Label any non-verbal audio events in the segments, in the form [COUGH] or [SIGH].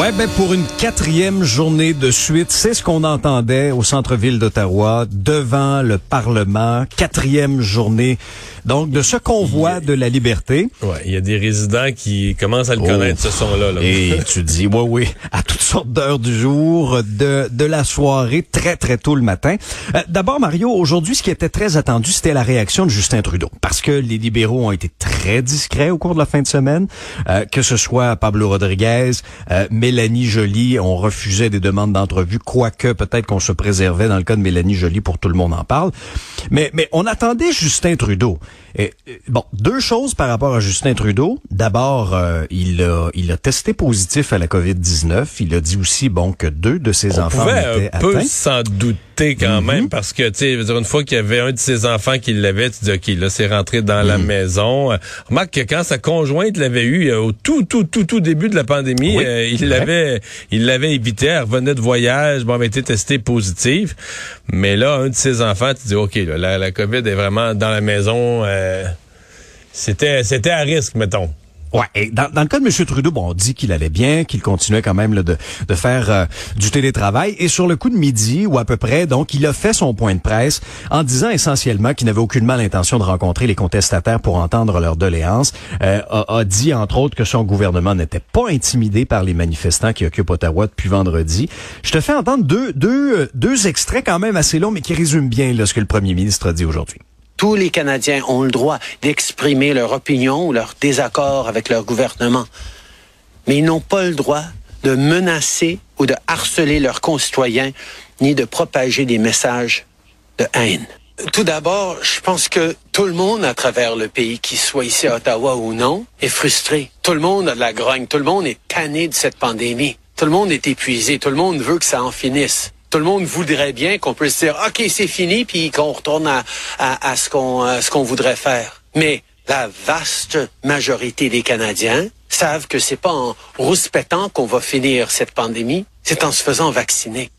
Ouais, ben pour une quatrième journée de suite, c'est ce qu'on entendait au centre-ville d'Ottawa, devant le Parlement, quatrième journée donc, de ce convoi de la liberté. Ouais, il y a des résidents qui commencent à le connaître, ce son-là. Là. Et tu dis, oui, oui, à toutes sortes d'heures du jour, de, de la soirée, très, très tôt le matin. Euh, D'abord, Mario, aujourd'hui, ce qui était très attendu, c'était la réaction de Justin Trudeau. Parce que les libéraux ont été très discrets au cours de la fin de semaine. Euh, que ce soit Pablo Rodriguez, euh, Mélanie Joly, on refusait des demandes d'entrevue, quoique peut-être qu'on se préservait dans le cas de Mélanie Joly pour tout le monde en parle. Mais, mais on attendait Justin Trudeau. Et, bon, deux choses par rapport à Justin Trudeau. D'abord, euh, il, a, il a testé positif à la COVID-19. Il a dit aussi, bon, que deux de ses On enfants pouvait étaient un peu atteints. s'en douter quand même parce que, tu sais, une fois qu'il y avait un de ses enfants qui l'avait, tu dis, OK, là, c'est rentré dans la maison. Euh, Remarque que quand sa conjointe l'avait eu euh, au tout, tout, tout, tout début de la pandémie, Oui, euh, il l'avait, il l'avait évité. Elle revenait de voyage, bon, avait été testé positif. Mais là, un de ses enfants, tu dis, OK, là, la, la COVID est vraiment dans la maison. euh, c'était, c'était à risque, mettons. Ouais, et dans, le cas de M. Trudeau, bon, on dit qu'il allait bien, qu'il continuait quand même de, de faire euh, du télétravail. Et sur le coup de midi, ou à peu près, donc, il a fait son point de presse en disant essentiellement qu'il n'avait aucunement l'intention de rencontrer les contestataires pour entendre leurs doléances. Euh, a, a dit, entre autres, que son gouvernement n'était pas intimidé par les manifestants qui occupent Ottawa depuis vendredi. Je te fais entendre deux, deux, euh, deux extraits quand même assez longs, mais qui résument bien là, ce que le premier ministre a dit aujourd'hui. Tous les Canadiens ont le droit d'exprimer leur opinion ou leur désaccord avec leur gouvernement. Mais ils n'ont pas le droit de menacer ou de harceler leurs concitoyens, ni de propager des messages de haine. Tout d'abord, je pense que tout le monde à travers le pays, qu'il soit ici à Ottawa ou non, est frustré. Tout le monde a de la grogne. Tout le monde est tanné de cette pandémie. Tout le monde est épuisé. Tout le monde veut que ça en finisse. Tout le monde voudrait bien qu'on puisse dire OK, c'est fini, puis qu'on retourne à, à, à ce qu'on ce qu'on voudrait faire. Mais la vaste majorité des Canadiens savent que c'est pas en rouspétant qu'on va finir cette pandémie, c'est en se faisant vacciner.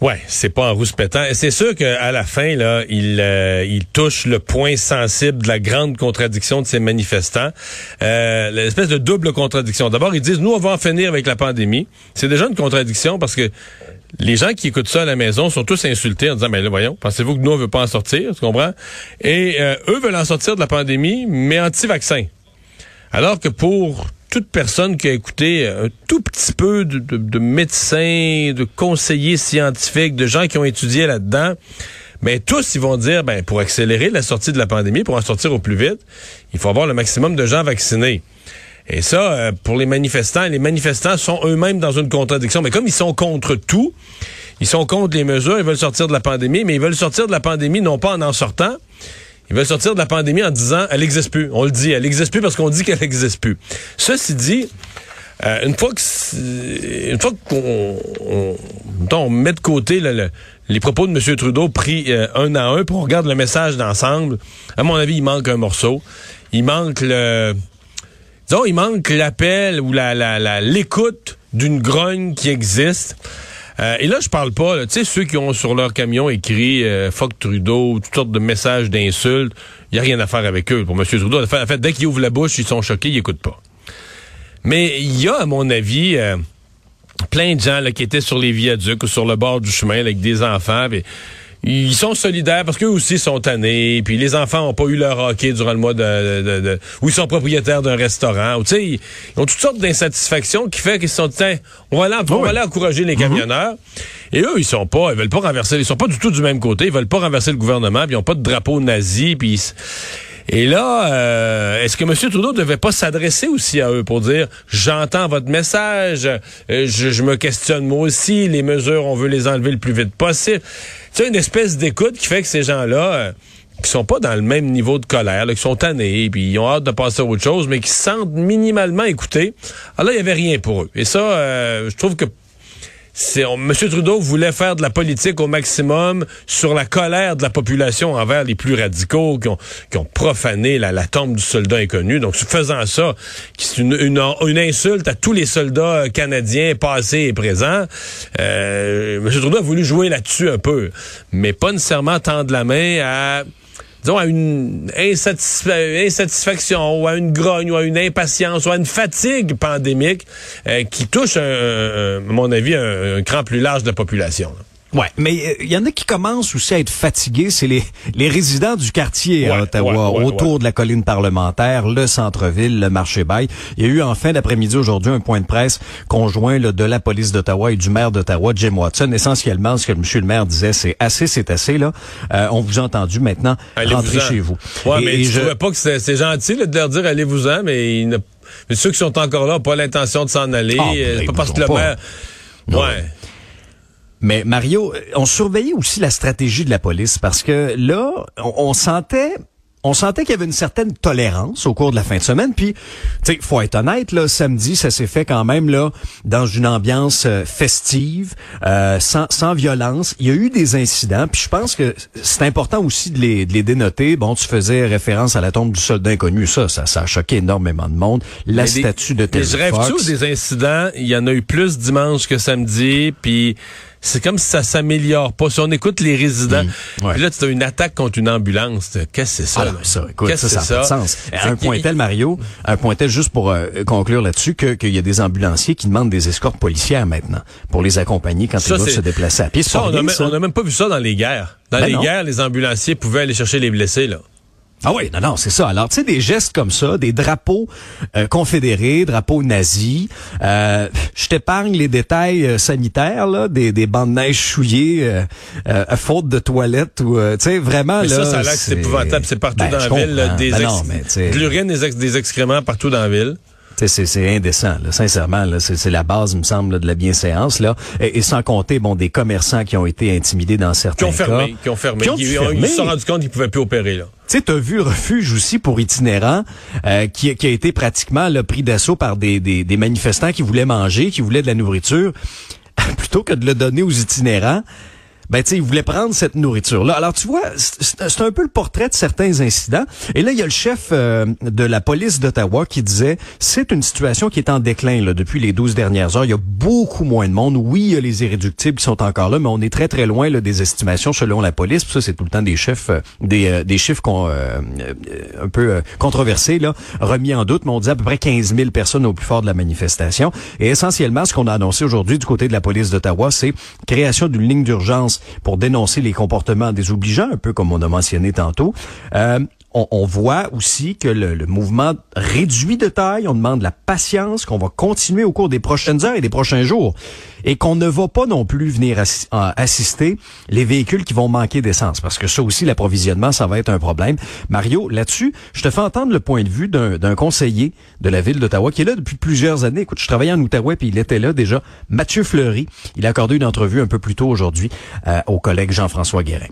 Ouais, c'est pas en rouspétant. Et c'est sûr qu'à la fin, là, il, euh, il touche le point sensible de la grande contradiction de ces manifestants. Euh, L'espèce de double contradiction. D'abord, ils disent, nous, on va en finir avec la pandémie. C'est déjà une contradiction parce que les gens qui écoutent ça à la maison sont tous insultés en disant, mais là, voyons, pensez-vous que nous, on veut pas en sortir, tu comprends? Et euh, eux veulent en sortir de la pandémie, mais anti-vaccin. Alors que pour toute personne qui a écouté un tout petit peu de, de- de médecins, de conseillers scientifiques, de gens qui ont étudié là-dedans, ben tous ils vont dire ben pour accélérer la sortie de la pandémie, pour en sortir au plus vite, il faut avoir le maximum de gens vaccinés. Et ça, euh, pour les manifestants, les manifestants sont eux-mêmes dans une contradiction. Mais comme ils sont contre tout, ils sont contre les mesures, ils veulent sortir de la pandémie, mais ils veulent sortir de la pandémie non pas en en sortant, ils veulent sortir de la pandémie en disant elle n'existe plus. On le dit, elle n'existe plus parce qu'on dit qu'elle n'existe plus. Ceci dit, euh, une fois que c'est- une fois qu'on met de côté les propos de M. Trudeau pris euh, un à un, puis on regarde le message d'ensemble, à mon avis, il manque un morceau. Il manque le disons, il manque l'appel ou la, la, la- l'écoute d'une grogne qui existe. Euh, et là, je parle pas, tu sais, ceux qui ont sur leur camion écrit euh, Fuck Trudeau, toutes sortes de messages d'insultes, il n'y a rien à faire avec eux. Pour M. Trudeau, en fait, dès qu'ils ouvrent la bouche, ils sont choqués, ils écoutent pas. Mais il y a, à mon avis, euh, plein de gens là, qui étaient sur les viaducs ou sur le bord du chemin là, avec des enfants. Ils sont solidaires parce qu'eux aussi sont tannés, puis les enfants n'ont pas eu leur hockey durant le mois de, de, de où ils sont propriétaires d'un restaurant. Ou, ils ont toutes sortes d'insatisfactions qui fait qu'ils sont on va aller, on va aller encourager les camionneurs. Et eux, ils sont pas, ils veulent pas renverser, ils sont pas du tout du même côté, ils veulent pas renverser le gouvernement, puis ils ont pas de drapeau nazi, puis et là, euh, est-ce que M. Trudeau devait pas s'adresser aussi à eux pour dire j'entends votre message, euh, je, me questionne moi aussi, les mesures, on veut les enlever le plus vite possible. C'est une espèce d'écoute qui fait que ces gens-là, euh, qui sont pas dans le même niveau de colère, là, qui sont tannés, puis ils ont hâte de passer à autre chose, mais qui se sentent minimalement écoutés. Alors il y avait rien pour eux. Et ça, je trouve que M. Trudeau voulait faire de la politique au maximum sur la colère de la population envers les plus radicaux qui ont, profané la, tombe du soldat inconnu. Donc, faisant ça, c'est une, une, insulte à tous les soldats canadiens passés et présents. Euh, M. Trudeau a voulu jouer là-dessus un peu, mais pas nécessairement tendre la main à disons, à une insatisfaction ou à une grogne ou à une impatience ou à une fatigue pandémique euh, qui touche, à mon avis, un, un, cran plus large de la population. Ouais, mais il euh, y en a qui commencent aussi à être fatigués, c'est les, les résidents du quartier à Ottawa, autour de la colline parlementaire, le centre-ville, le marché bail. Il y a eu en fin d'après-midi aujourd'hui un point de presse conjoint de la police d'Ottawa et du maire d'Ottawa, Jim Watson. Essentiellement, ce que M. le maire disait, c'est assez, c'est assez là. Euh, on vous a entendu maintenant, rentrez chez vous. Ouais, mais je trouvais pas que c'est gentil de leur dire allez-vous-en, mais, il mais ceux qui sont encore là n'ont pas l'intention de s'en aller. Ah, ben, pas parce que le maire. Ouais. Mais Mario, on surveillait aussi la stratégie de la police parce que là, on, sentait on sentait qu'il y avait une certaine tolérance au cours de la fin de semaine. Puis, tu sais, faut être honnête, là, samedi, ça s'est fait quand même là dans une ambiance euh, festive, euh, sans, sans violence. Il y a eu des incidents. Puis, je pense que c'est important aussi de les, de les dénoter. Bon, tu faisais référence à la tombe du soldat inconnu. Ça, ça, ça a choqué énormément de monde. La statue de Terry Je rêve des incidents? Il y en a eu plus dimanche que samedi. Puis c'est comme si ça s'améliore pas. Si on écoute les résidents, mmh, puis là, tu as une attaque contre une ambulance. Qu'est-ce que c'est ça? Ah, ça, écoute, ça, ça, ça, pas de sens. Un point tel, Mario, un point tel, juste pour euh, conclure là-dessus, qu'il y a des ambulanciers qui demandent des escortes policières maintenant pour les accompagner quand ils doivent se déplacer à pied. Ça, on n'a même, pas vu ça dans les guerres. Dans ben les guerres, les ambulanciers pouvaient aller chercher les blessés, là. Ah oui, non, non, c'est ça. Alors, tu sais, des gestes comme ça, des drapeaux euh, confédérés, drapeaux nazis. Euh, je t'épargne les détails euh, sanitaires, là, des, des bandes de neige chouillées à faute de toilettes ou, tu sais, vraiment mais là. Ça, ça a l'air que c'est épouvantable. C'est partout ben, dans la ville, des, ben de l'urine, des, des excréments partout dans la ville. C'est indécent, là, sincèrement. C'est la base, me semble, de la bienséance. Là. Et, sans compter bon des commerçants qui ont été intimidés dans certains qui ont fermé, Qui ont fermé. Qui ont Ils se sont rendus compte qu'ils pouvaient plus opérer. là. Tu sais, as vu refuge aussi pour itinérants euh, qui, qui, a été pratiquement le pris d'assaut par des, des, des manifestants qui voulaient manger, qui voulaient de la nourriture. [LAUGHS] Plutôt que de le donner aux itinérants, ben tu sais, ils voulaient prendre cette nourriture-là. Alors tu vois, c'est un peu le portrait de certains incidents. Et là, il y a le chef euh, de la police d'Ottawa qui disait, c'est une situation qui est en déclin là, depuis les 12 dernières heures. Il y a beaucoup moins de monde. Oui, il y a les irréductibles qui sont encore là, mais on est très très loin là, des estimations selon la police. ça, c'est tout le temps des chefs, euh, des, euh, des chiffres qu'on, un peu controversés, là, remis en doute. Mais on dit à peu près 15 000 personnes au plus fort de la manifestation. Et essentiellement, ce qu'on a annoncé aujourd'hui du côté de la police d'Ottawa, c'est création d'une ligne d'urgence pour dénoncer les comportements désobligeants, un peu comme on a mentionné tantôt. Euh, on, voit aussi que le, mouvement réduit de taille. On demande la patience, qu'on va continuer au cours des prochaines heures et des prochains jours, et qu'on ne va pas non plus venir assister les véhicules qui vont manquer d'essence, parce que ça aussi, l'approvisionnement, ça va être un problème. Mario, là-dessus, je te fais entendre le point de vue d'un conseiller de la ville d'Ottawa qui est là depuis plusieurs années. Écoute, je travaillais en Outaouais, puis il était là déjà. Mathieu Fleury, il a accordé une entrevue un peu plus tôt aujourd'hui euh, au collègue Jean-François Guérin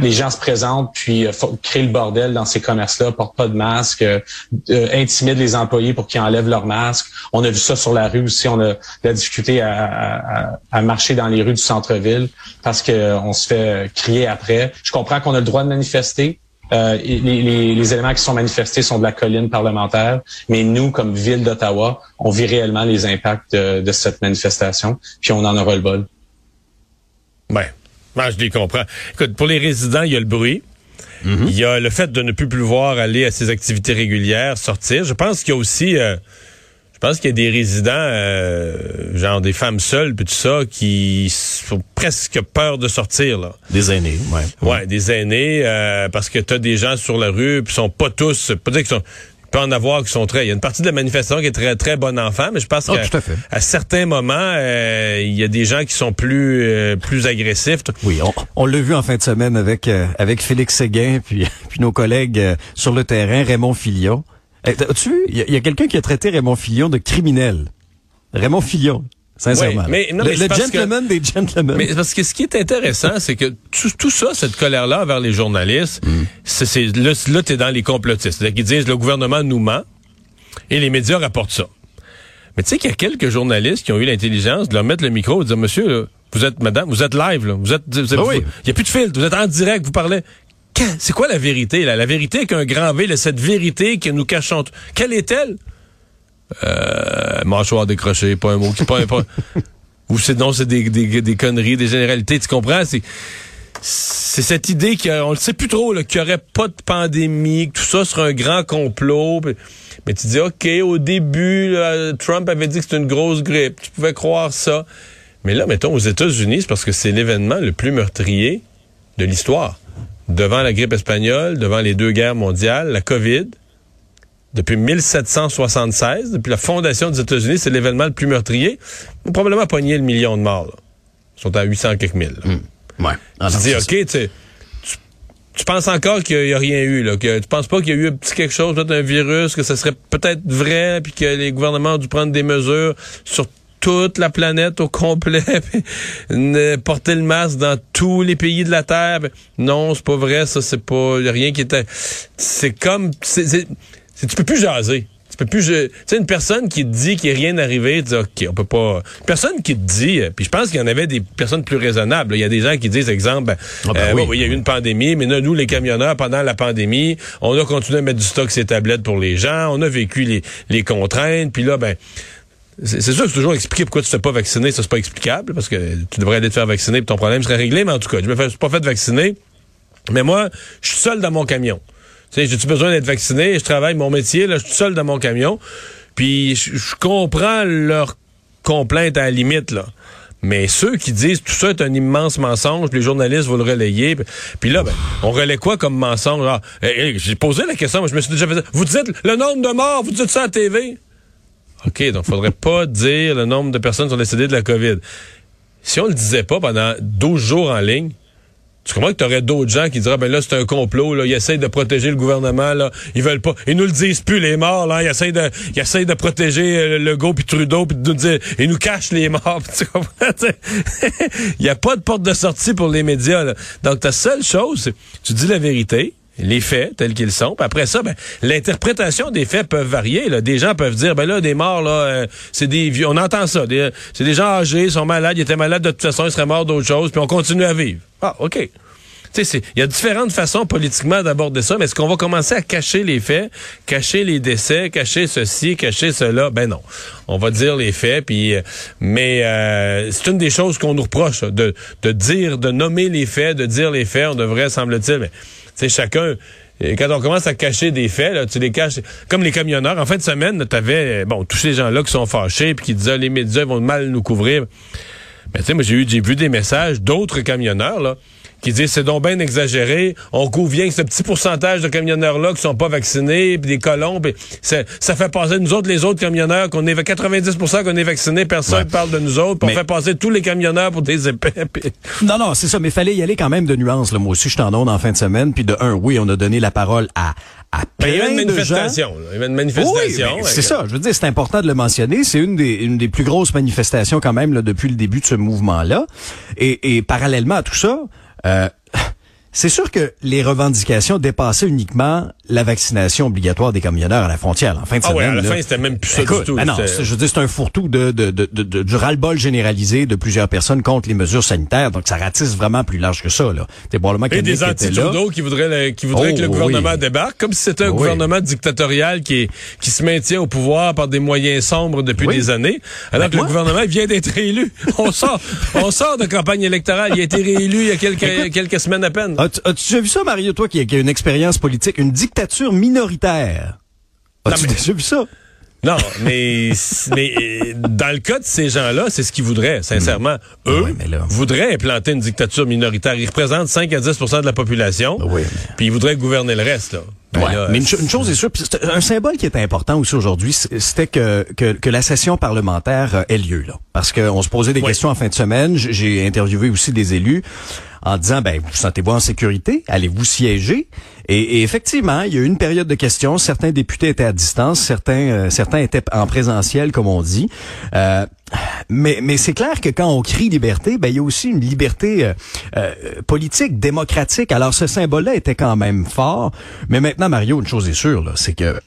les gens se présentent puis euh, créent le bordel dans ces commerces-là, portent pas de masque, euh, euh, intimident les employés pour qu'ils enlèvent leur masque. On a vu ça sur la rue aussi. On a la difficulté à, à, marcher dans les rues du centre-ville parce qu'on se fait crier après. Je comprends qu'on a le droit de manifester. Euh, les, les, les, éléments qui sont manifestés sont de la colline parlementaire, mais nous, comme ville d'Ottawa, on vit réellement les impacts de, de cette manifestation, puis on en aura le bol. Ouais. Ah, je les comprends. Écoute, pour les résidents, il y a le bruit. Mhm. Il y a le fait de ne plus pouvoir aller à ses activités régulières, sortir. Je pense qu'il y a aussi... Euh, pense qu'il y a des résidents, euh, genre des femmes seules, puis tout ça, qui ont presque peur de sortir. là. Des aînés, ouais. Ouais, des aînés, euh, parce que t'as des gens sur la rue, puis sont pas tous, pas dire qu'ils sont peut en avoir qui sont très. Il y a une partie de la manifestation qui est très très bon enfant, mais je pense Ah, qu'à à certains moments, euh, il y a des gens qui sont plus euh, plus agressifs. Oui, on, on l'a vu en fin de semaine avec euh, avec Félix Séguin [LAUGHS] puis puis nos collègues euh, sur le terrain, Raymond Filion. Eh, As-tu vu? Il y a, quelqu'un qui a traité Raymond Filion de criminel. Raymond Filion, sincèrement. Oui, mais- non, le mais le que- gentleman des gentlemen. Mais parce que ce qui est intéressant, c'est que tout, tout ça, cette colère-là envers les journalistes, c'est, c'est- là, là tu es dans les complotistes. C'est-à-dire qu'ils disent le gouvernement nous ment et les médias rapportent ça. Mais tu sais qu'il y a quelques journalistes qui ont eu l'intelligence de leur mettre le micro et de dire Monsieur, là, vous êtes madame, vous êtes live, là, vous êtes. Ah oui. Il n'y a plus de filtre, vous êtes en direct, vous parlez. C'est quoi la vérité, là? La vérité avec un grand V, là, cette vérité que nous cachons. Quelle est-elle? Euh, mâchoire décrochée, pas un mot qui, pas, un- pas- [LAUGHS] ou c'est non, c'est des, des, des conneries, des généralités, tu comprends? C'est, c'est cette idée qu'on le sait plus trop, qu'il n'y aurait pas de pandémie, que tout ça serait un grand complot. Mais tu dis, OK, au début, là, Trump avait dit que c'était une grosse grippe. Tu pouvais croire ça. Mais là, mettons, aux États-Unis, c'est parce que c'est l'événement le plus meurtrier de l'histoire. Devant la grippe espagnole, devant les deux guerres mondiales, la COVID, depuis 1776, depuis la fondation des États-Unis, c'est l'événement le plus meurtrier. Ils ont probablement pogné le million de morts. là. Ils sont à 800 quelques mille. là. ouais. Ah, Tu dis, OK, tu, sais, tu, tu penses encore qu'il n'y a, rien eu, là, que tu penses pas qu'il y a eu un petit quelque chose, peut-être un virus, que ce serait peut-être vrai, puis que les gouvernements ont dû prendre des mesures sur toute la planète au complet, [LAUGHS] porter le masque dans tous les pays de la Terre. non, c'est pas vrai, ça, c'est pas, y a rien qui était... C'est comme... tu peux plus jaser. Tu peux plus... je- Tu sais, une personne qui te dit qu'il n'est rien arrivé, tu dis, OK, on peut pas... Une personne qui te dit... euh, Puis je pense qu'il y en avait des personnes plus raisonnables. Il y a des gens qui disent, exemple, ben, Ah ben euh, oui. il y a eu une pandémie, mais là, nous, les camionneurs, pendant la pandémie, on a continué à mettre du stock les tablettes pour les gens, on a vécu les, les contraintes, puis là, ben... C'est sûr que c'est toujours expliquer pourquoi tu ne t'es pas vacciné, ça c'est pas explicable, parce que tu devrais aller te faire vacciner puis ton problème serait réglé, mais en tout cas, je me fais je suis pas fait vacciner. Mais moi, je suis seul dans mon camion. Sais, j'ai-tu besoin d'être vacciné? Je travaille mon métier, là, je suis seul dans mon camion. Puis je, comprends leur complainte à la limite, là. Mais ceux qui disent tout ça est un immense mensonge, les journalistes vont le relayer. Puis- là, ben, on relaie quoi comme mensonge? Ah, eh, eh, J'ai posé la question, moi, je me suis déjà fait vous dites le nombre de morts, vous dites ça à TV? OK, donc faudrait [LAUGHS] pas dire le nombre de personnes qui sont décédées de la COVID. Si on le disait pas pendant 12 jours en ligne, tu comprends que tu aurais d'autres gens qui diraient ben là c'est un complot là, ils essayent de protéger le gouvernement là, ils veulent pas ils nous le disent plus les morts là, ils essayent de ils essayent de protéger euh, Legault puis Trudeau puis de nous dire ils nous cachent les morts, [LAUGHS] tu comprends [LAUGHS] Il y a pas de porte de sortie pour les médias là. Donc ta seule chose, c'est tu dis la vérité, les faits tels qu'ils sont. Puis après ça, ben, l'interprétation des faits peuvent varier. Là. Des gens peuvent dire, ben là, des morts, là, euh, c'est des vieux. On entend ça. C'est des gens âgés, ils sont malades, ils étaient malades de toute façon, ils seraient morts d'autre chose, puis on continue à vivre. Ah, OK. Il y a différentes façons politiquement d'aborder ça, mais est-ce qu'on va commencer à cacher les faits, cacher les décès, cacher ceci, cacher cela? Ben non. On va dire les faits, puis euh, mais euh, c'est une des choses qu'on nous reproche, de, de dire, de nommer les faits, de dire les faits, on devrait, semble-t-il, mais sais, chacun. et Quand on commence à cacher des faits, là, tu les caches. Comme les camionneurs, en fin de semaine, tu avais bon, tous ces gens-là qui sont fâchés puis qui disaient les médias vont mal nous couvrir. Mais tu sais, moi, j'ai eu, vu des messages d'autres camionneurs, là, qui disent c'est donc bien exagéré. On couvre bien que ce petit pourcentage de camionneurs-là qui sont pas vaccinés, puis des colons, puis ça, ça fait passer nous autres, les autres camionneurs, qu'on est 90% qu'on est vaccinés, personne Ouais. parle de nous autres, puis Mais- on fait passer tous les camionneurs pour des épais. puis- [LAUGHS] Non, non, c'est ça, mais fallait y aller quand même de nuances. Là. Moi aussi, je t'en donne en fin de semaine. Puis de un, oui, on a donné la parole à, à Ben, il y avait une plein gens. manifestation. là. Il y avait une Oui, manifestation. ouais. c'est ça. Je veux dire, c'est important de le mentionner. C'est une des, une des plus grosses manifestations quand même là, depuis le début de ce mouvement-là. Et, et parallèlement à tout ça, euh, [LAUGHS] c'est sûr que les revendications dépassaient uniquement la vaccination obligatoire des camionneurs à la frontière en fin de Ah ouais, à la là. fin, c'était même plus ça Écoute, du tout. ben non, je veux dire, c'est un fourre-tout de, de, de, de, du ras-le-bol généralisé de plusieurs personnes contre les mesures sanitaires. Donc, ça ratisse vraiment plus large que ça. Là. C'est probablement Et des anti-Trudeau qui voudraient, le- qui voudraient Oh, que le gouvernement oui. débarque, comme si c'était un Oui. gouvernement dictatorial qui, est- qui se maintient au pouvoir par des moyens sombres depuis Oui. des années, alors Ben, que moi- le gouvernement vient d'être réélu. [LAUGHS] On sort, on sort de campagne électorale. Il a été réélu il y a quelques, quelques semaines à peine. As-tu déjà vu ça, Mario, toi, qui, a- qui a une expérience politique, une dictature minoritaire? As-tu Non, mais- déjà vu ça? Non, mais, mais euh, dans le cas de ces gens-là, c'est ce qu'ils voudraient, sincèrement. Eux Hmm. Mais là- voudraient implanter une dictature minoritaire. Ils représentent 5 à 10% de la population. Oui, mais- Puis ils voudraient gouverner le reste. Là. Ben là, mais une, cho- une chose est sûre, un symbole qui est important aussi aujourd'hui, c'était que, que, que la session parlementaire euh, ait lieu. Là. Parce qu'on se posait des questions en fin de semaine. J'ai interviewé aussi des élus en disant, ben, vous sentez-vous en sécurité? Allez-vous siéger? Et, et effectivement, il y a eu une période de questions. Certains députés étaient à distance, certains, euh, certains étaient en présentiel, comme on dit. Euh, mais mais c'est clair que quand on crie liberté, ben il y a aussi une liberté euh, euh, politique, démocratique. Alors ce symbole-là était quand même fort. Mais maintenant, Mario, une chose est sûre, c'est que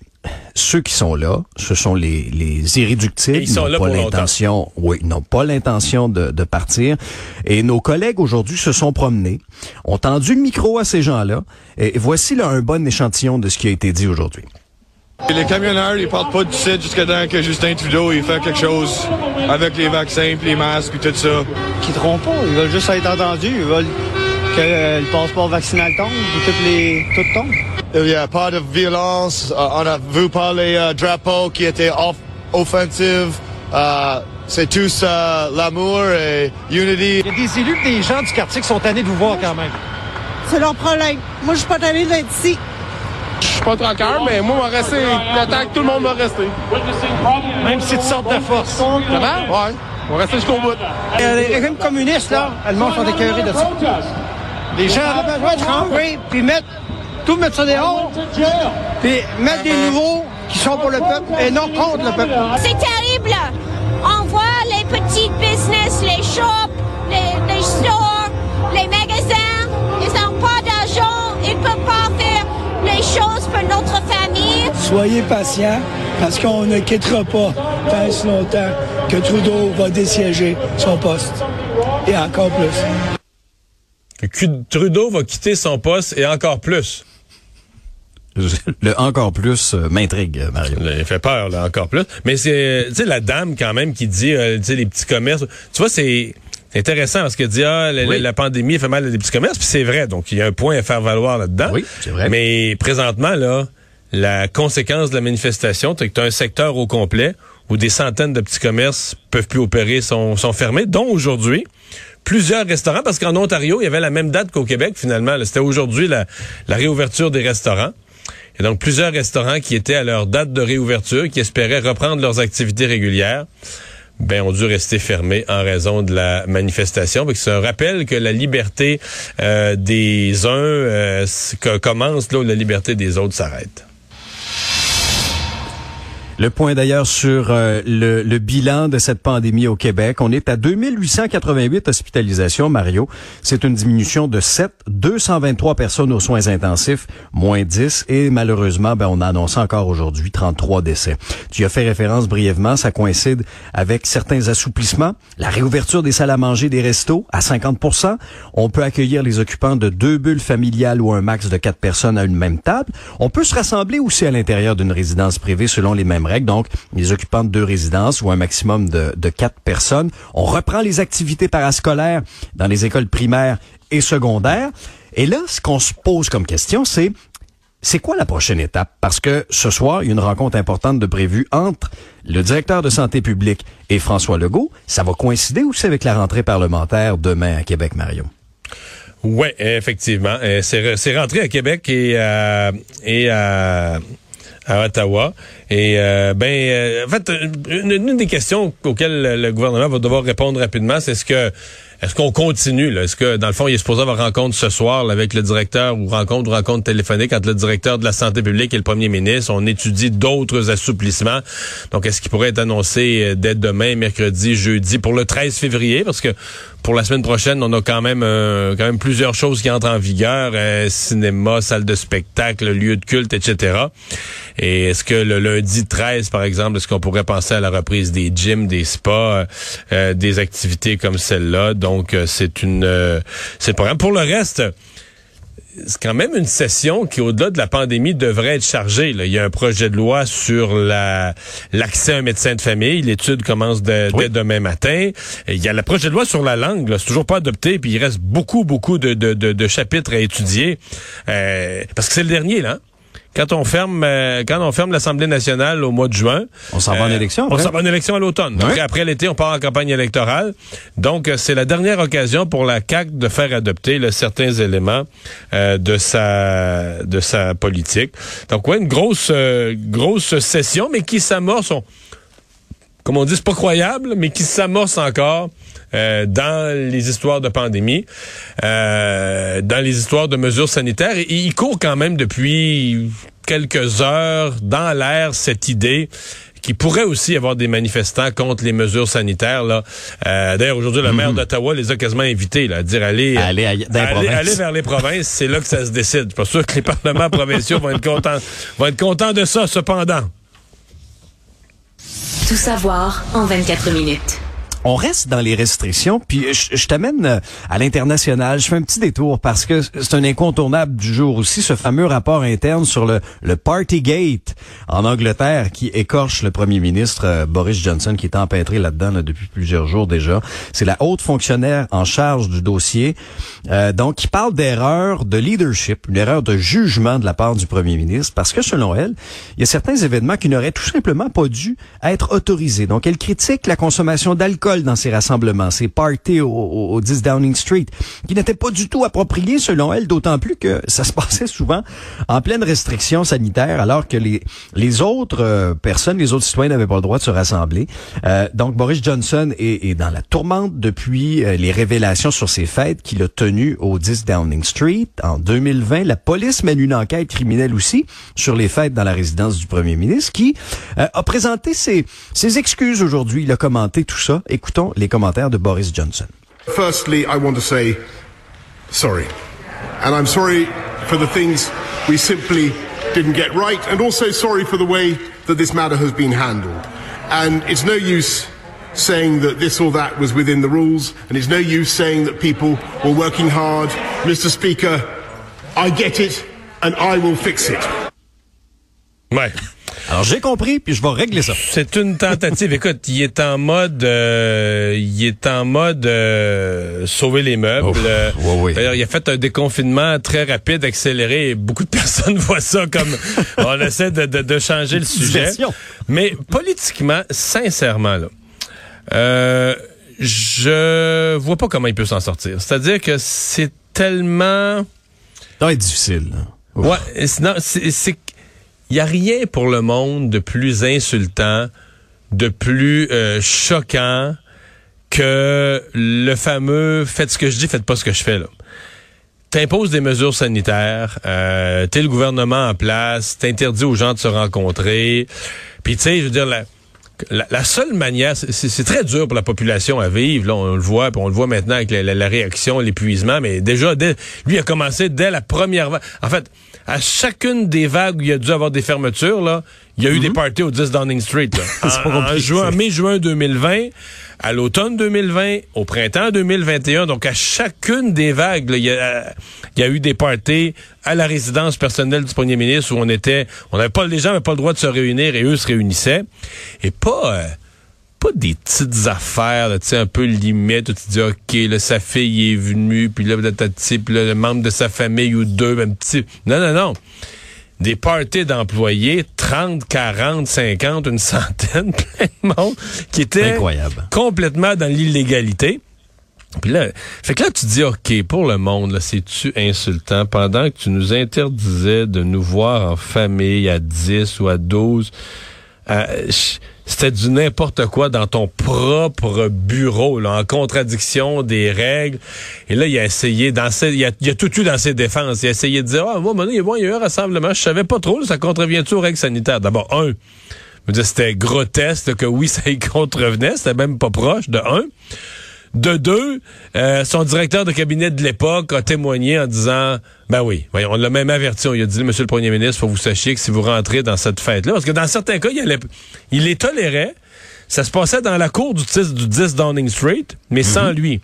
ceux qui sont là, ce sont les, les irréductibles. Et ils sont n'ont là pas pour longtemps. l'intention, oui, n'ont pas l'intention de, de partir. Et nos collègues aujourd'hui se sont promenés, ont tendu le micro à ces gens-là. Et voici là un bon échantillon de ce qui a été dit aujourd'hui. Les camionneurs, ils partent pas du site jusqu'à temps que Justin Trudeau il fait quelque chose avec les vaccins, puis les masques, puis tout ça. quitteront pas. Ils veulent juste être entendus. Ils veulent que euh, le passeport vaccinal tombe, que toutes les, tout tombe. Il y a pas de violence. Euh, on a vu par les euh, drapeaux qui étaient off offensives. Euh, c'est tous l'amour et unity. Il y a des élus des gens du quartier qui sont tannés de vous voir quand même. C'est leur problème. Moi, je suis pas allée d'être ici. Je suis pas tranquille, mais moi, on va rester. J'attends que tout le monde va rester. Même si tu sortes de force. Ça va? Ouais. On va rester jusqu'au bout. Euh, les régimes communistes, là, allemands sont écœurés de ça. Les gens ont besoin de rentrer, puis mettre, tout mettre ça dehors, puis mettre des nouveaux qui sont pour le peuple et non contre le peuple. C'est terrible. On voit les petits business, les shops, les, les stores, les magasins. Ils n'ont pas d'argent. Ils ne peuvent pas faire les choses pour notre famille. Soyez patients parce qu'on ne quittera pas tant si longtemps que Trudeau va désiéger son poste. Et encore plus. que Trudeau va quitter son poste et encore plus. [LAUGHS] Le encore plus euh, m'intrigue, Mario. Là, Il fait peur, là, encore plus. Mais c'est, tu sais, la dame, quand même, qui dit, euh, tu sais, les petits commerces. Tu vois, c'est intéressant parce que dit, ah, la, Oui. la pandémie fait mal à des petits commerces, puis c'est vrai. Donc, il y a un point à faire valoir là-dedans. Oui, c'est vrai. Mais présentement, là, la conséquence de la manifestation, c'est que tu as un secteur au complet où des centaines de petits commerces peuvent plus opérer, sont, sont fermés, dont aujourd'hui. Plusieurs restaurants, parce qu'en Ontario, il y avait la même date qu'au Québec, finalement. C'était aujourd'hui la, la réouverture des restaurants. Et donc, plusieurs restaurants qui étaient à leur date de réouverture, qui espéraient reprendre leurs activités régulières, ben, ont dû rester fermés en raison de la manifestation. C'est un rappel que la liberté euh, des uns euh, commence là où la liberté des autres s'arrête. Le point d'ailleurs sur euh, le, le bilan de cette pandémie au Québec. On est à 2888 hospitalisations, Mario. C'est une diminution de 7, 223 personnes aux soins intensifs, moins 10. Et malheureusement, ben, on a annoncé encore aujourd'hui 33 décès. Tu as fait référence brièvement, ça coïncide avec certains assouplissements. La réouverture des salles à manger des restos à 50 On peut accueillir les occupants de deux bulles familiales ou un max de quatre personnes à une même table. On peut se rassembler aussi à l'intérieur d'une résidence privée selon les mêmes Donc, les occupants de deux résidences ou un maximum de, quatre personnes. On reprend les activités parascolaires dans les écoles primaires et secondaires. Et là, ce qu'on se pose comme question, c'est c'est quoi la prochaine étape? Parce que ce soir, il y a une rencontre importante de prévue entre le directeur de santé publique et François Legault. Ça va coïncider aussi avec la rentrée parlementaire demain à Québec, Mario. Oui, effectivement. Euh, C'est re- c'est rentré à Québec et à, et à, à Ottawa. Et euh, ben, euh, en fait, une, une des questions auxquelles le gouvernement va devoir répondre rapidement, c'est est-ce que est-ce qu'on continue? Est-ce que, dans le fond, il est supposé avoir rencontre ce soir là, avec le directeur ou rencontre ou rencontre téléphonique entre le directeur de la santé publique et le premier ministre? On étudie d'autres assouplissements. Donc, est-ce qu'il pourrait être annoncé euh, dès demain, mercredi, jeudi, pour le 13 février? Parce que pour la semaine prochaine, on a quand même euh, quand même plusieurs choses qui entrent en vigueur. euh, cinéma, salle de spectacle, lieu de culte, etc. Et est-ce que le lundi 13, par exemple, est-ce qu'on pourrait penser à la reprise des gyms, des spas, euh, euh, des activités comme celle-là? Donc, euh, c'est une c'est le programme. Pour le reste, c'est quand même une session qui, au-delà de la pandémie, devrait être chargée. là. Il y a un projet de loi sur la l'accès à un médecin de famille. L'étude commence de- dès demain matin. Et il y a le projet de loi sur la langue. là. C'est toujours pas adopté. Puis il reste beaucoup, beaucoup de, de, de, de chapitres à étudier. Euh, parce que c'est le dernier, là. Quand on ferme euh, quand on ferme l'Assemblée nationale au mois de juin, On s'en va en euh, élection, On s'en va en élection à l'automne. Après, après l'été, on part en campagne électorale. Donc, euh, c'est la dernière occasion pour la CAQ de faire adopter là, certains éléments euh, de sa de sa politique. Donc, ouais, une grosse euh, grosse session, mais qui s'amorce. on- comme on dit, c'est pas croyable, mais qui s'amorce encore euh, dans les histoires de pandémie, euh, dans les histoires de mesures sanitaires. Et il court quand même depuis quelques heures dans l'air cette idée qu'il pourrait aussi y avoir des manifestants contre les mesures sanitaires. Là. Euh, D'ailleurs, aujourd'hui, le maire d'Ottawa les a quasiment invités là, à dire allez vers les provinces, c'est là que ça se décide. Je suis pas sûr que les parlements provinciaux vont être contents, vont être contents de ça, cependant. Tout savoir en 24 minutes. On reste dans les restrictions, puis je, je t'amène euh, à l'international. Je fais un petit détour parce que c'est un incontournable du jour aussi, ce fameux rapport interne sur le, le Partygate en Angleterre qui écorche le premier ministre euh, Boris Johnson qui est empêtré là-dedans là, depuis plusieurs jours déjà. C'est la haute fonctionnaire en charge du dossier, euh, donc qui parle d'erreur de leadership, une erreur de jugement de la part du premier ministre, parce que selon elle, il y a certains événements qui n'auraient tout simplement pas dû être autorisés. Donc elle critique la consommation d'alcool dans ces rassemblements, ces parties au, au- au 10 Downing Street, qui n'étaient pas du tout appropriés selon elle, d'autant plus que ça se passait souvent en pleine restriction sanitaire, alors que les, les autres euh, personnes, les autres citoyens n'avaient pas le droit de se rassembler. Euh, donc Boris Johnson est, dans la tourmente depuis euh, les révélations sur ces fêtes qu'il a tenues au 10 Downing Street en 2020. La police mène une enquête criminelle aussi sur les fêtes dans la résidence du premier ministre qui euh, a présenté ses, ses excuses aujourd'hui. Il a commenté tout ça. Écoutons les commentaires de Boris Johnson. Firstly, I want to say sorry. And I'm sorry for the things we simply didn't get right, and also sorry for the way that this matter has been handled. And it's no use saying that this or that was within the rules, and it's no use saying that people were working hard. Mr. Speaker, I get it, and I will fix it. Ouais. Alors j'ai compris, puis je vais régler ça. C'est une tentative. Écoute, il est en mode, euh, il est en mode euh, sauver les meubles. Ouf, Euh, ouais, ouais. D'ailleurs, il a fait un déconfinement très rapide, accéléré. Et beaucoup de [LAUGHS] personnes voient ça comme on essaie de, de- de changer le sujet. Mais politiquement, sincèrement, là, euh, je vois pas comment il peut s'en sortir. C'est-à-dire que c'est tellement Ça va être difficile. là. Ouais, c'est, c'est, il y a rien pour le monde de plus insultant, de plus euh, choquant que le fameux faites ce que je dis, faites pas ce que je fais. T'imposes des mesures sanitaires, euh, t'es le gouvernement en place, t'interdis aux gens de se rencontrer. Puis tu sais, je veux dire la, la, seule manière, c'est, très dur pour la population à vivre. Là, on le voit, puis on le voit maintenant avec la, la- la réaction, l'épuisement. Mais déjà, dès, lui a commencé dès la première. En fait, à chacune des vagues où il a dû avoir des fermetures, là, il y a eu des parties au 10 Downing Street. Là. Mhm. [LAUGHS] C'est pas en, en juin, mai-juin 2020, à l'automne 2020, au printemps 2021. Donc, à chacune des vagues, là, il y, a, il y a eu des parties à la résidence personnelle du premier ministre où on était, on n'avait pas, les gens n'avaient pas le droit de se réunir et eux se réunissaient. Et pas, euh, pas des petites affaires, tu sais, un peu limite, où tu dis, OK, là, sa fille est venue, puis là, là, le membre de sa famille ou deux, un petit... Non, non, non. Des parties d'employés, 30, 40, 50, une centaine, [LAUGHS] plein de monde, qui étaient Incroyable. complètement dans l'illégalité. Puis là, fait que là, tu dis, OK, pour le monde, là, c'est-tu insultant? Pendant que tu nous interdisais de nous voir en famille à 10 ou à 12? Euh, c'était du n'importe quoi dans ton propre bureau, là, en contradiction des règles. Et là, il a essayé, dans ses, il, a, tout eu dans ses défenses. Il a essayé de dire, ah, moi, il y a eu un rassemblement, je savais pas trop, ça contrevient-tu aux règles sanitaires? D'abord, un, c'était grotesque que oui, ça y contrevenait, c'était même pas proche, de un. De deux, euh, son directeur de cabinet de l'époque a témoigné en disant, ben oui, voyons, on l'a même averti, on lui a dit, Monsieur le Premier ministre, faut que vous sachiez que si vous rentrez dans cette fête-là, parce que dans certains cas, il, allait- il les tolérait, ça se passait dans la cour du 10, du 10 Downing Street, mais sans lui.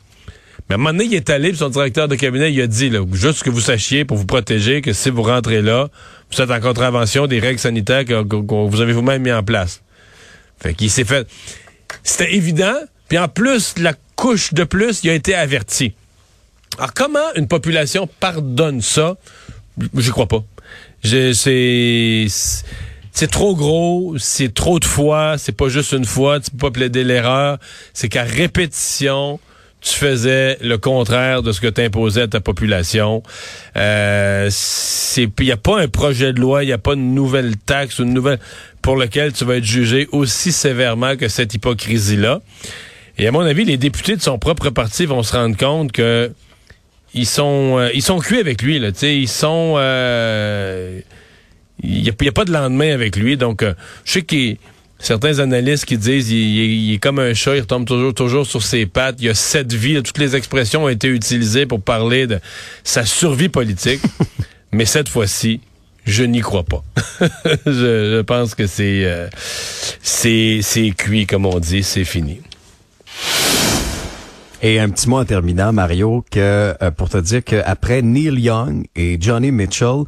Mais à un moment donné, il est allé, puis son directeur de cabinet, il a dit, là, juste que vous sachiez, pour vous protéger, que si vous rentrez là, vous êtes en contravention des règles sanitaires que, que- que vous avez vous-même mis en place. Fait qu'il s'est fait... C'était évident, puis en plus, la couche de plus, il a été averti. Alors, comment une population pardonne ça? J'y crois pas. C'est trop gros, c'est trop de fois, c'est pas juste une fois, tu peux pas plaider l'erreur. C'est qu'à répétition, tu faisais le contraire de ce que tu imposais à ta population. Euh, il y a pas un projet de loi, il y a pas une nouvelle taxe une nouvelle pour lequel tu vas être jugé aussi sévèrement que cette hypocrisie là. Et à mon avis, les députés de son propre parti vont se rendre compte que ils sont euh, ils sont cuits avec lui là, tu sais, ils sont euh, il n'y a, il y a pas de lendemain avec lui. Donc, euh, je sais qu'il certains analystes qui disent il, il- il est comme un chat, il retombe toujours, toujours sur ses pattes. Il y a sept vies. Toutes les expressions ont été utilisées pour parler de sa survie politique. [LAUGHS] Mais cette fois-ci, je n'y crois pas. [LAUGHS] je, je pense que c'est euh, c'est c'est cuit, comme on dit, c'est fini. Et un petit mot en terminant, Mario, que euh, pour te dire qu'après Neil Young et Johnny Mitchell,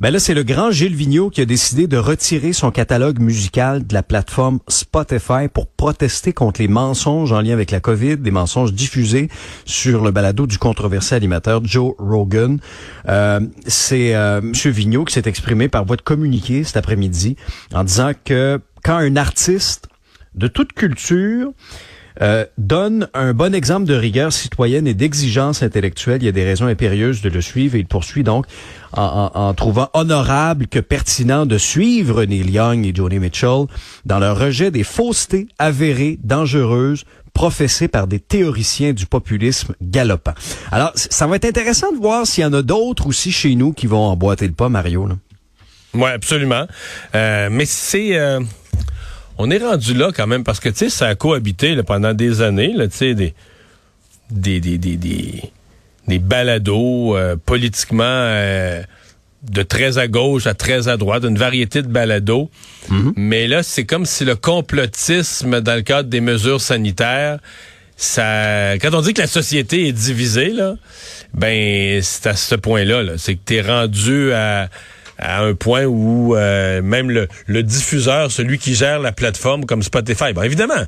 ben là, c'est le grand Gilles Vigneault qui a décidé de retirer son catalogue musical de la plateforme Spotify pour protester contre les mensonges en lien avec la COVID, des mensonges diffusés sur le balado du controversé animateur Joe Rogan. Euh, c'est euh, M. Vigneault qui s'est exprimé par voie de communiqué cet après-midi en disant que quand un artiste de toute culture euh, donne un bon exemple de rigueur citoyenne et d'exigence intellectuelle. Il y a des raisons impérieuses de le suivre et il poursuit donc en, en- en trouvant honorable que pertinent de suivre Neil Young et Joni Mitchell dans leur rejet des faussetés avérées, dangereuses, professées par des théoriciens du populisme galopant. Alors, ça va être intéressant de voir s'il y en a d'autres aussi chez nous qui vont emboîter le pas, Mario. Là. Oui, absolument. Euh, mais c'est... euh, on est rendu là quand même parce que, tu sais, ça a cohabité là, pendant des années, là, tu sais, des, des, des, des, des, des balados euh, politiquement euh, de très à gauche à très à droite, une variété de balados. Mais là, c'est comme si le complotisme dans le cadre des mesures sanitaires, ça, quand on dit que la société est divisée, là, ben c'est à ce point-là. -là, c'est que t'es rendu à, à un point où euh, même le, le diffuseur, celui qui gère la plateforme comme Spotify, bon évidemment,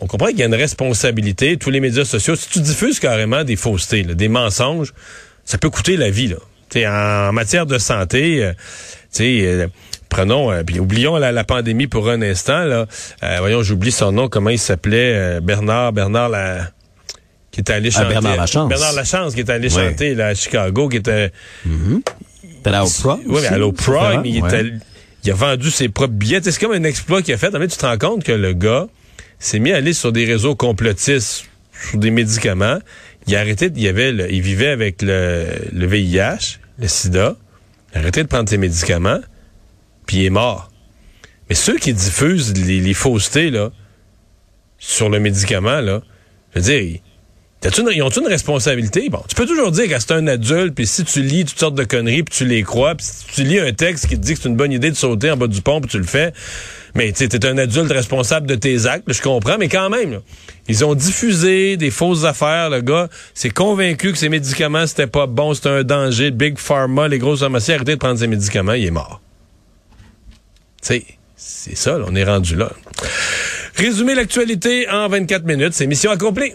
on comprend qu'il y a une responsabilité. Tous les médias sociaux, si tu diffuses carrément des faussetés, là, des mensonges, ça peut coûter la vie. Là. T'sais, en matière de santé, euh, euh, prenons, euh, puis oublions la, la pandémie pour un instant. Là. Euh, voyons, j'oublie son nom, comment il s'appelait, euh, Bernard, Bernard la qui était allé Ah, chanter. Bernard Lachance. Bernard Lachance qui était allé Ouais. chanter là, à Chicago, qui était. T'es? Oui, mais à l'Oprah, mais il, Ouais. il a vendu ses propres billets. C'est comme un exploit qu'il a fait. Fait, tu te rends compte que le gars s'est mis à aller sur des réseaux complotistes, sur des médicaments. Il a arrêté, il, y avait le- il vivait avec le, le VIH, le sida. Il a arrêté de prendre ses médicaments, puis il est mort. Mais ceux qui diffusent les, les faussetés, là, sur le médicament, là, je veux dire, une- ils ont-tu une responsabilité? Bon, tu peux toujours dire que c'est un adulte, puis si tu lis toutes sortes de conneries, puis tu les crois, puis si tu lis un texte qui te dit que c'est une bonne idée de sauter en bas du pont, puis tu le fais, mais tu es un adulte responsable de tes actes, je comprends, mais quand même, là, ils ont diffusé des fausses affaires, le gars s'est convaincu que ses médicaments, c'était pas bon, c'était un danger, Big Pharma, les grosses pharmacies, arrêtez de prendre ses médicaments, il est mort. Tu sais, c'est ça, là, on est rendu là. Résumer l'actualité en 24 minutes, c'est mission accomplie.